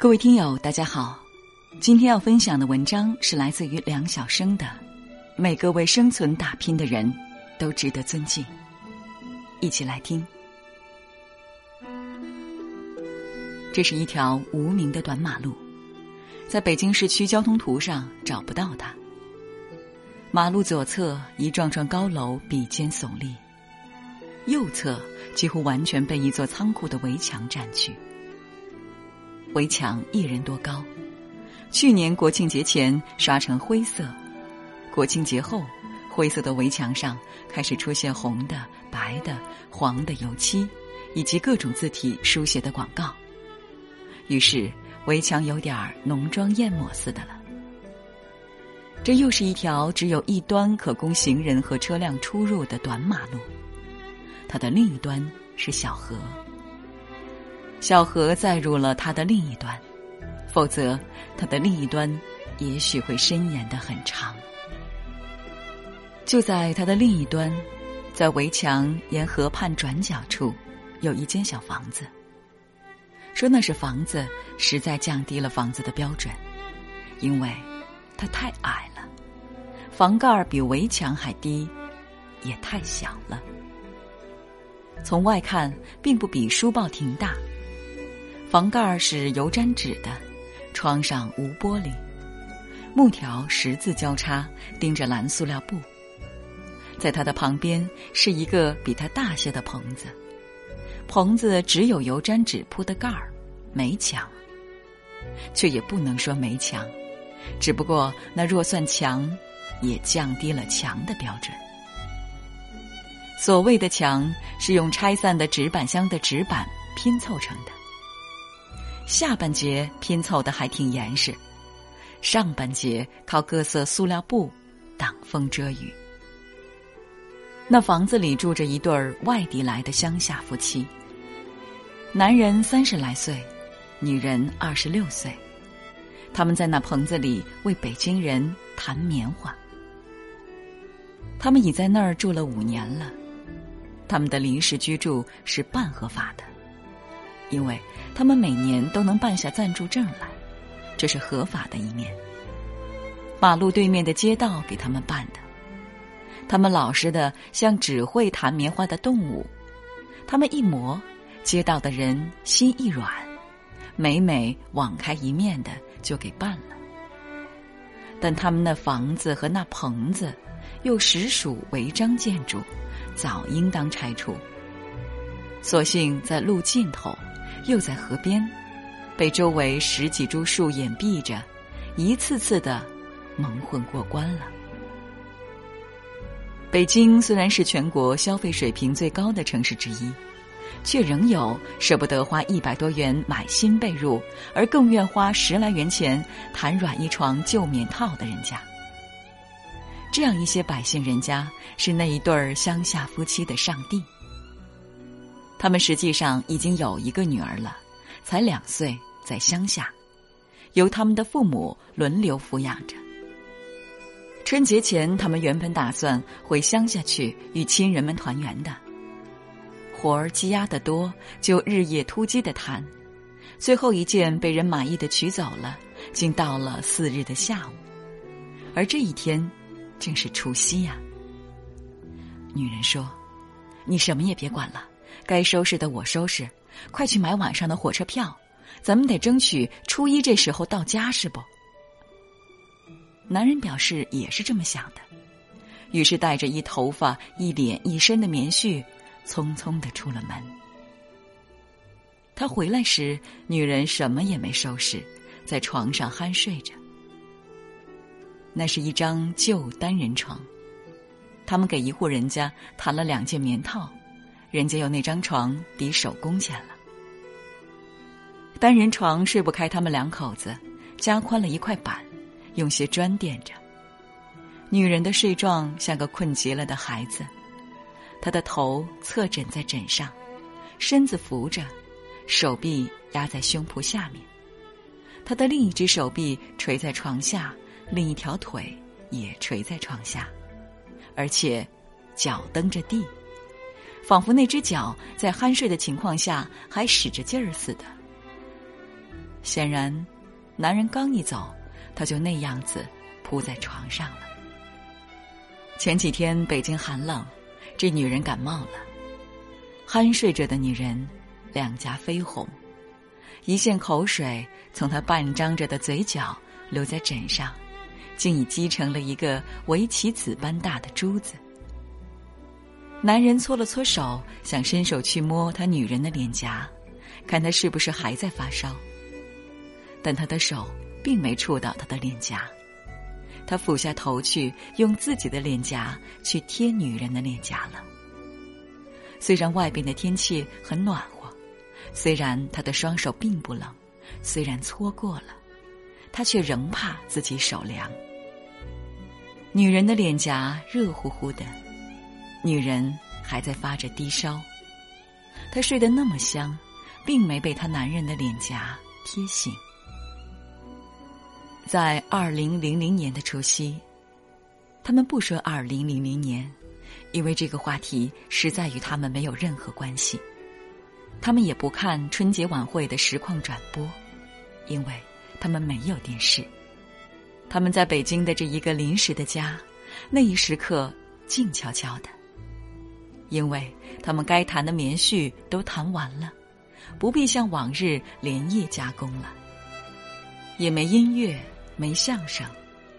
各位听友，大家好，今天要分享的文章是来自于梁晓声的《每个为生存打拼的人都值得尊敬》，一起来听。这是一条无名的短马路，在北京市区交通图上找不到它。马路左侧一幢幢高楼比肩耸立，右侧几乎完全被一座仓库的围墙占据。围墙一人多高，去年国庆节前刷成灰色，国庆节后，灰色的围墙上开始出现红的、白的、黄的油漆，以及各种字体书写的广告。于是，围墙有点浓妆艳抹似的了。这又是一条只有一端可供行人和车辆出入的短马路，它的另一端是小河。小河载入了它的另一端，否则它的另一端也许会伸延的很长。就在它的另一端，在围墙沿河畔转角处，有一间小房子。说那是房子，实在降低了房子的标准，因为它太矮了，房盖儿比围墙还低，也太小了。从外看，并不比书报亭大。房盖是油毡纸的，窗上无玻璃，木条十字交叉钉着蓝塑料布。在它的旁边是一个比它大些的棚子，棚子只有油毡纸铺的盖儿，没墙，却也不能说没墙，只不过那若算墙，也降低了墙的标准。所谓的墙是用拆散的纸板箱的纸板拼凑成的。下半截拼凑的还挺严实，上半截靠各色塑料布挡风遮雨。那房子里住着一对儿外地来的乡下夫妻，男人三十来岁，女人二十六岁，他们在那棚子里为北京人弹棉花。他们已在那儿住了五年了，他们的临时居住是半合法的。因为他们每年都能办下暂住证来，这是合法的一面。马路对面的街道给他们办的，他们老实的像只会弹棉花的动物，他们一磨，街道的人心一软，每每网开一面的就给办了。但他们那房子和那棚子，又实属违章建筑，早应当拆除。所幸在路尽头。又在河边，被周围十几株树掩蔽着，一次次的蒙混过关了。北京虽然是全国消费水平最高的城市之一，却仍有舍不得花一百多元买新被褥，而更愿花十来元钱弹软一床旧棉套的人家。这样一些百姓人家，是那一对儿乡下夫妻的上帝。他们实际上已经有一个女儿了，才两岁，在乡下，由他们的父母轮流抚养着。春节前，他们原本打算回乡下去与亲人们团圆的，活儿积压的多，就日夜突击的谈，最后一件被人满意的取走了，竟到了四日的下午，而这一天，正是除夕呀。女人说：“你什么也别管了。”该收拾的我收拾，快去买晚上的火车票，咱们得争取初一这时候到家，是不？男人表示也是这么想的，于是带着一头发、一脸、一身的棉絮，匆匆的出了门。他回来时，女人什么也没收拾，在床上酣睡着。那是一张旧单人床，他们给一户人家谈了两件棉套。人家有那张床抵手工钱了，单人床睡不开，他们两口子加宽了一块板，用些砖垫着。女人的睡状像个困极了的孩子，她的头侧枕在枕上，身子扶着，手臂压在胸脯下面，她的另一只手臂垂在床下，另一条腿也垂在床下，而且脚蹬着地。仿佛那只脚在酣睡的情况下还使着劲儿似的。显然，男人刚一走，他就那样子扑在床上了。前几天北京寒冷，这女人感冒了，酣睡着的女人，两颊绯红，一线口水从她半张着的嘴角流在枕上，竟已积成了一个围棋子般大的珠子。男人搓了搓手，想伸手去摸他女人的脸颊，看她是不是还在发烧。但他的手并没触到她的脸颊，他俯下头去，用自己的脸颊去贴女人的脸颊了。虽然外边的天气很暖和，虽然他的双手并不冷，虽然搓过了，他却仍怕自己手凉。女人的脸颊热乎乎的。女人还在发着低烧，她睡得那么香，并没被她男人的脸颊贴醒。在二零零零年的除夕，他们不说二零零零年，因为这个话题实在与他们没有任何关系。他们也不看春节晚会的实况转播，因为他们没有电视。他们在北京的这一个临时的家，那一时刻静悄悄的。因为他们该弹的棉絮都弹完了，不必像往日连夜加工了。也没音乐，没相声，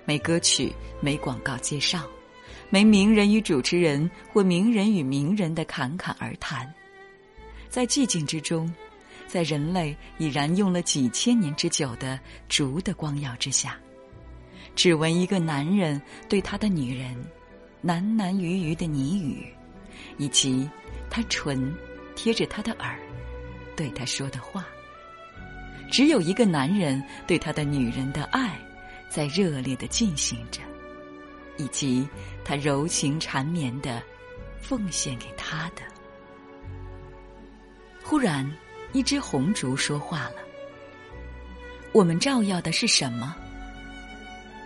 没歌曲，没广告介绍，没名人与主持人或名人与名人的侃侃而谈。在寂静之中，在人类已然用了几千年之久的烛的光耀之下，只闻一个男人对他的女人喃喃语语的呢语。以及他唇贴着他的耳，对他说的话。只有一个男人对他的女人的爱，在热烈的进行着，以及他柔情缠绵的奉献给他的。忽然，一只红烛说话了：“我们照耀的是什么？”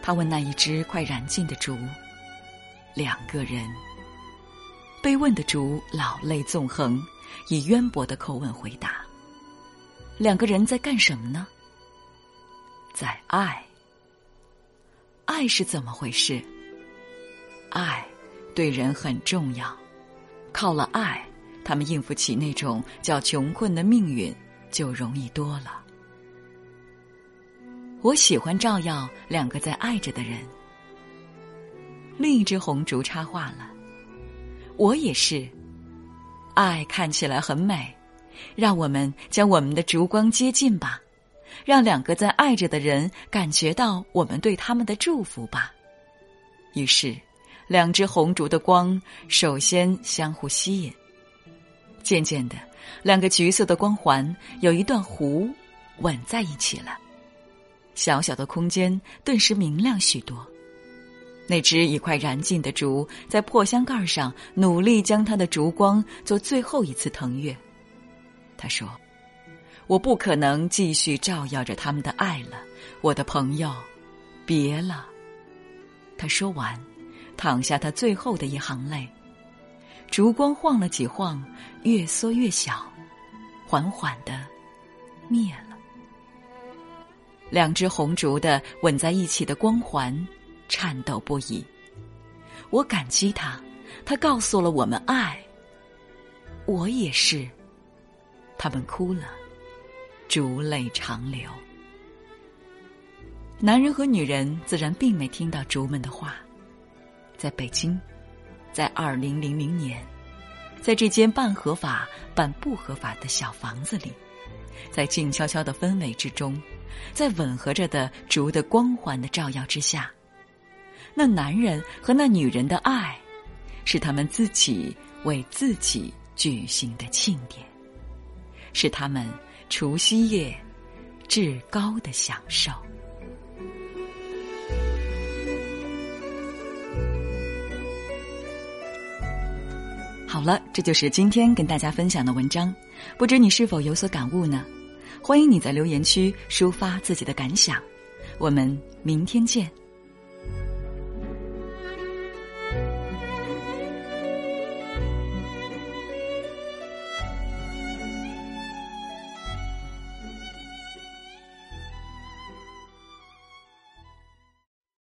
他问那一只快燃尽的烛。两个人。被问的主老泪纵横，以渊博的口吻回答：“两个人在干什么呢？在爱。爱是怎么回事？爱对人很重要，靠了爱，他们应付起那种叫穷困的命运就容易多了。我喜欢照耀两个在爱着的人。”另一只红烛插话了。我也是，爱看起来很美，让我们将我们的烛光接近吧，让两个在爱着的人感觉到我们对他们的祝福吧。于是，两只红烛的光首先相互吸引，渐渐的，两个橘色的光环有一段弧吻在一起了，小小的空间顿时明亮许多。那只已快燃尽的烛，在破箱盖上努力将它的烛光做最后一次腾跃。他说：“我不可能继续照耀着他们的爱了，我的朋友，别了。”他说完，淌下他最后的一行泪。烛光晃了几晃，越缩越小，缓缓的灭了。两只红烛的吻在一起的光环。颤抖不已。我感激他，他告诉了我们爱。我也是。他们哭了，烛泪长流。男人和女人自然并没听到竹们的话。在北京，在二零零零年，在这间半合法半不合法的小房子里，在静悄悄的氛围之中，在吻合着的烛的光环的照耀之下。那男人和那女人的爱，是他们自己为自己举行的庆典，是他们除夕夜至高的享受。好了，这就是今天跟大家分享的文章，不知你是否有所感悟呢？欢迎你在留言区抒发自己的感想，我们明天见。